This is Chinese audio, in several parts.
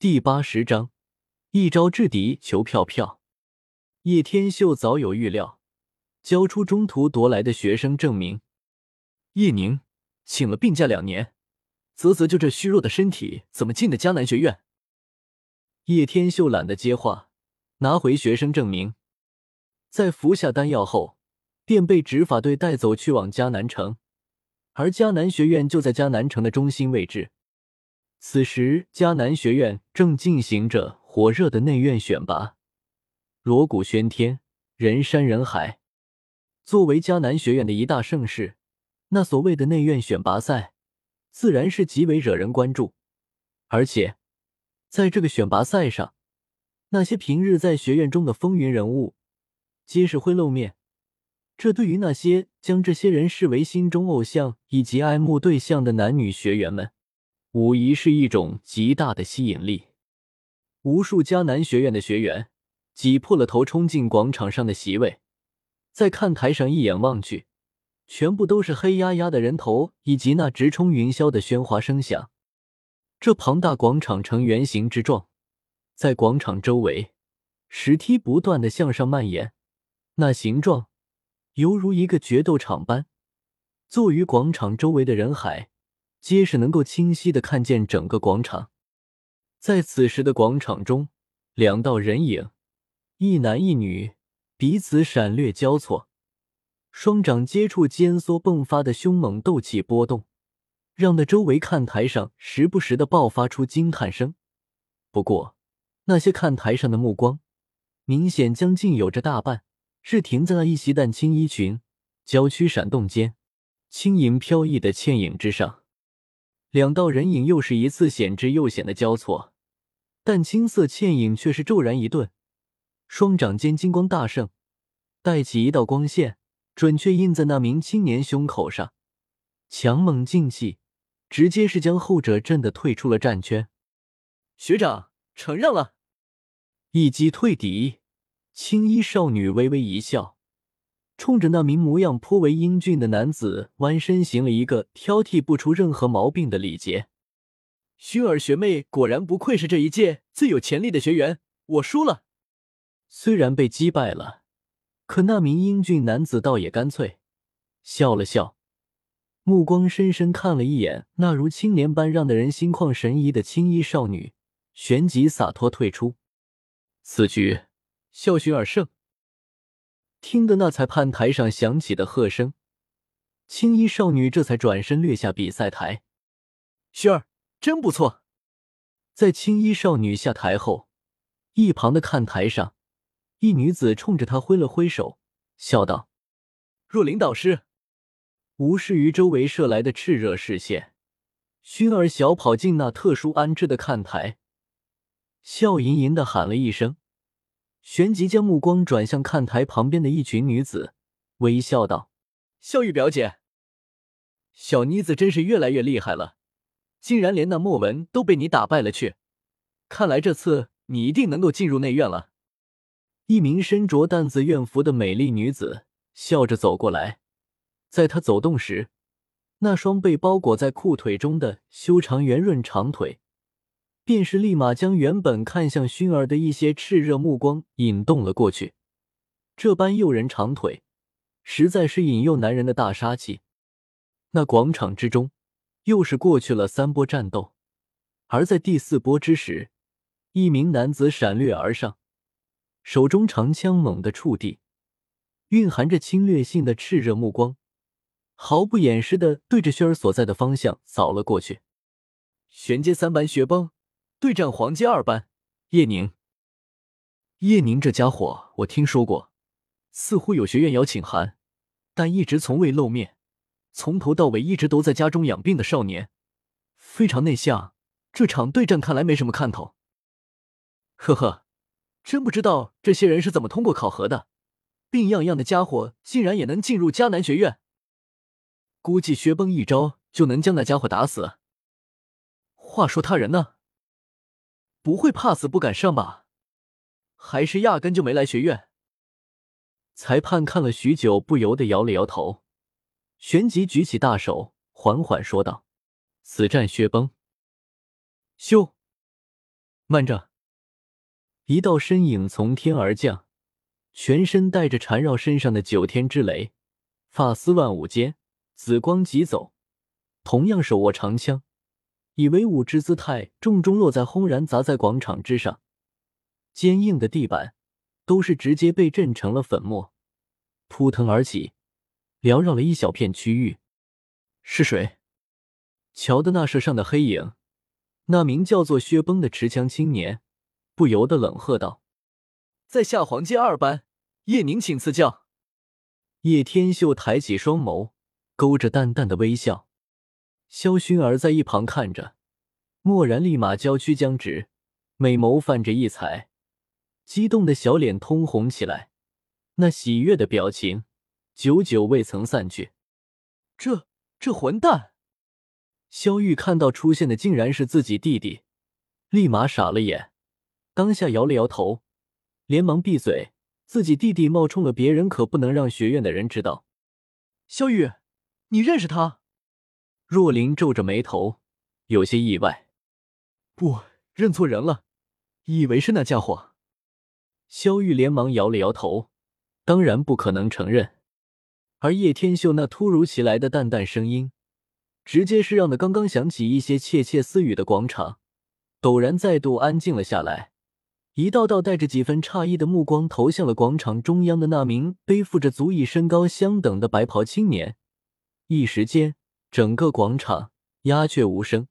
第八十章，一招制敌，求票票。叶天秀早有预料，交出中途夺来的学生证明。叶宁，请了病假两年，啧啧，就这虚弱的身体，怎么进的迦南学院？叶天秀懒得接话，拿回学生证明，在服下丹药后，便被执法队带走去往迦南城，而迦南学院就在迦南城的中心位置。此时，迦南学院正进行着火热的内院选拔，锣鼓喧天，人山人海。作为迦南学院的一大盛事，那所谓的内院选拔赛，自然是极为惹人关注。而且，在这个选拔赛上，那些平日在学院中的风云人物，皆是会露面。这对于那些将这些人视为心中偶像以及爱慕对象的男女学员们，无疑是一种极大的吸引力。无数迦南学院的学员挤破了头冲进广场上的席位，在看台上一眼望去，全部都是黑压压的人头以及那直冲云霄的喧哗声响。这庞大广场呈圆形之状，在广场周围，石梯不断的向上蔓延，那形状犹如一个决斗场般。坐于广场周围的人海。皆是能够清晰的看见整个广场。在此时的广场中，两道人影，一男一女，彼此闪掠交错，双掌接触间缩迸发的凶猛斗气波动，让那周围看台上时不时的爆发出惊叹声。不过，那些看台上的目光，明显将近有着大半是停在了一袭淡青衣裙，娇躯闪动间，轻盈飘逸的倩影之上。两道人影又是一次险之又险的交错，但青色倩影却是骤然一顿，双掌间金光大盛，带起一道光线，准确印在那名青年胸口上，强猛劲气，直接是将后者震得退出了战圈。学长，承让了，一击退敌。青衣少女微微一笑。冲着那名模样颇为英俊的男子弯身行了一个挑剔不出任何毛病的礼节。薰儿学妹果然不愧是这一届最有潜力的学员，我输了。虽然被击败了，可那名英俊男子倒也干脆，笑了笑，目光深深看了一眼那如青年般让的人心旷神怡的青衣少女，旋即洒脱退出。此局，笑薰儿胜。听得那裁判台上响起的喝声，青衣少女这才转身掠下比赛台。薰儿真不错。在青衣少女下台后，一旁的看台上，一女子冲着她挥了挥手，笑道：“若琳导师。”无视于周围射来的炽热视线，薰儿小跑进那特殊安置的看台，笑吟吟的喊了一声。旋即将目光转向看台旁边的一群女子，微笑道：“笑玉表姐，小妮子真是越来越厉害了，竟然连那莫文都被你打败了去。看来这次你一定能够进入内院了。”一名身着淡紫院服的美丽女子笑着走过来，在她走动时，那双被包裹在裤腿中的修长圆润长腿。便是立马将原本看向薰儿的一些炽热目光引动了过去。这般诱人长腿，实在是引诱男人的大杀器。那广场之中，又是过去了三波战斗，而在第四波之时，一名男子闪掠而上，手中长枪猛地触地，蕴含着侵略性的炽热目光，毫不掩饰的对着薰儿所在的方向扫了过去。玄阶三班雪崩。对战黄阶二班叶宁，叶宁这家伙我听说过，似乎有学院邀请函，但一直从未露面，从头到尾一直都在家中养病的少年，非常内向。这场对战看来没什么看头。呵呵，真不知道这些人是怎么通过考核的，病怏怏的家伙竟然也能进入迦南学院。估计薛崩一招就能将那家伙打死。话说他人呢？不会怕死不敢上吧？还是压根就没来学院？裁判看了许久，不由得摇了摇头，旋即举起大手，缓缓说道：“此战薛崩。”咻！慢着！一道身影从天而降，全身带着缠绕身上的九天之雷，发丝乱舞间，紫光疾走，同样手握长枪，以威武之姿态重重落在轰然砸在广场之上，坚硬的地板都是直接被震成了粉末，扑腾而起，缭绕了一小片区域。是谁？瞧的那射上的黑影，那名叫做薛崩的持枪青年。不由得冷喝道：“在下黄阶二班叶宁，请赐教。”叶天秀抬起双眸，勾着淡淡的微笑。萧薰儿在一旁看着，蓦然立马娇躯僵直，美眸泛着异彩，激动的小脸通红起来，那喜悦的表情久久未曾散去。这这混蛋！萧玉看到出现的竟然是自己弟弟，立马傻了眼。当下摇了摇头，连忙闭嘴。自己弟弟冒充了别人，可不能让学院的人知道。萧玉，你认识他？若琳皱着眉头，有些意外。不，认错人了，以为是那家伙。萧玉连忙摇了摇头，当然不可能承认。而叶天秀那突如其来的淡淡声音，直接是让那刚刚响起一些窃窃私语的广场，陡然再度安静了下来。一道道带着几分诧异的目光投向了广场中央的那名背负着足以身高相等的白袍青年，一时间，整个广场鸦雀无声。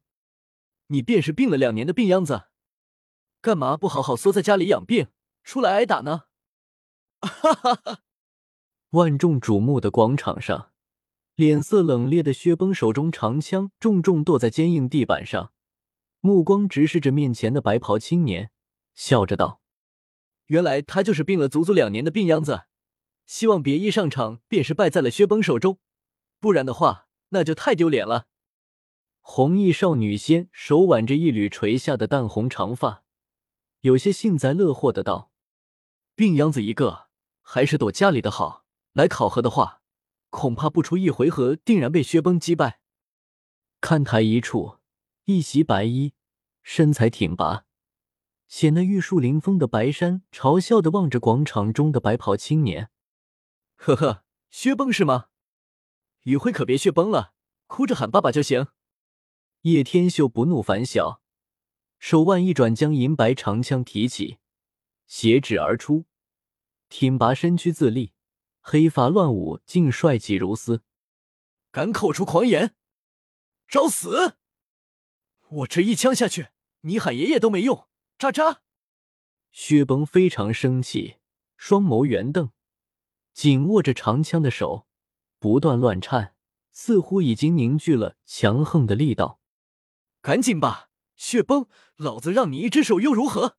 你便是病了两年的病秧子，干嘛不好好缩在家里养病，出来挨打呢？哈哈哈！万众瞩目的广场上，脸色冷冽的薛崩手中长枪重重剁在坚硬地板上，目光直视着面前的白袍青年。笑着道：“原来他就是病了足足两年的病秧子，希望别一上场便是败在了薛崩手中，不然的话那就太丢脸了。”红衣少女仙手挽着一缕垂下的淡红长发，有些幸灾乐祸的道：“病秧子一个，还是躲家里的好。来考核的话，恐怕不出一回合，定然被薛崩击败。”看台一处，一袭白衣，身材挺拔。显得玉树临风的白山嘲笑的望着广场中的白袍青年，呵呵，薛崩是吗？雨辉可别血崩了，哭着喊爸爸就行。叶天秀不怒反笑，手腕一转，将银白长枪提起，斜指而出，挺拔身躯自立，黑发乱舞，竟帅气如丝。敢口出狂言，找死！我这一枪下去，你喊爷爷都没用。渣渣！薛崩非常生气，双眸圆瞪，紧握着长枪的手不断乱颤，似乎已经凝聚了强横的力道。赶紧吧，血崩，老子让你一只手又如何？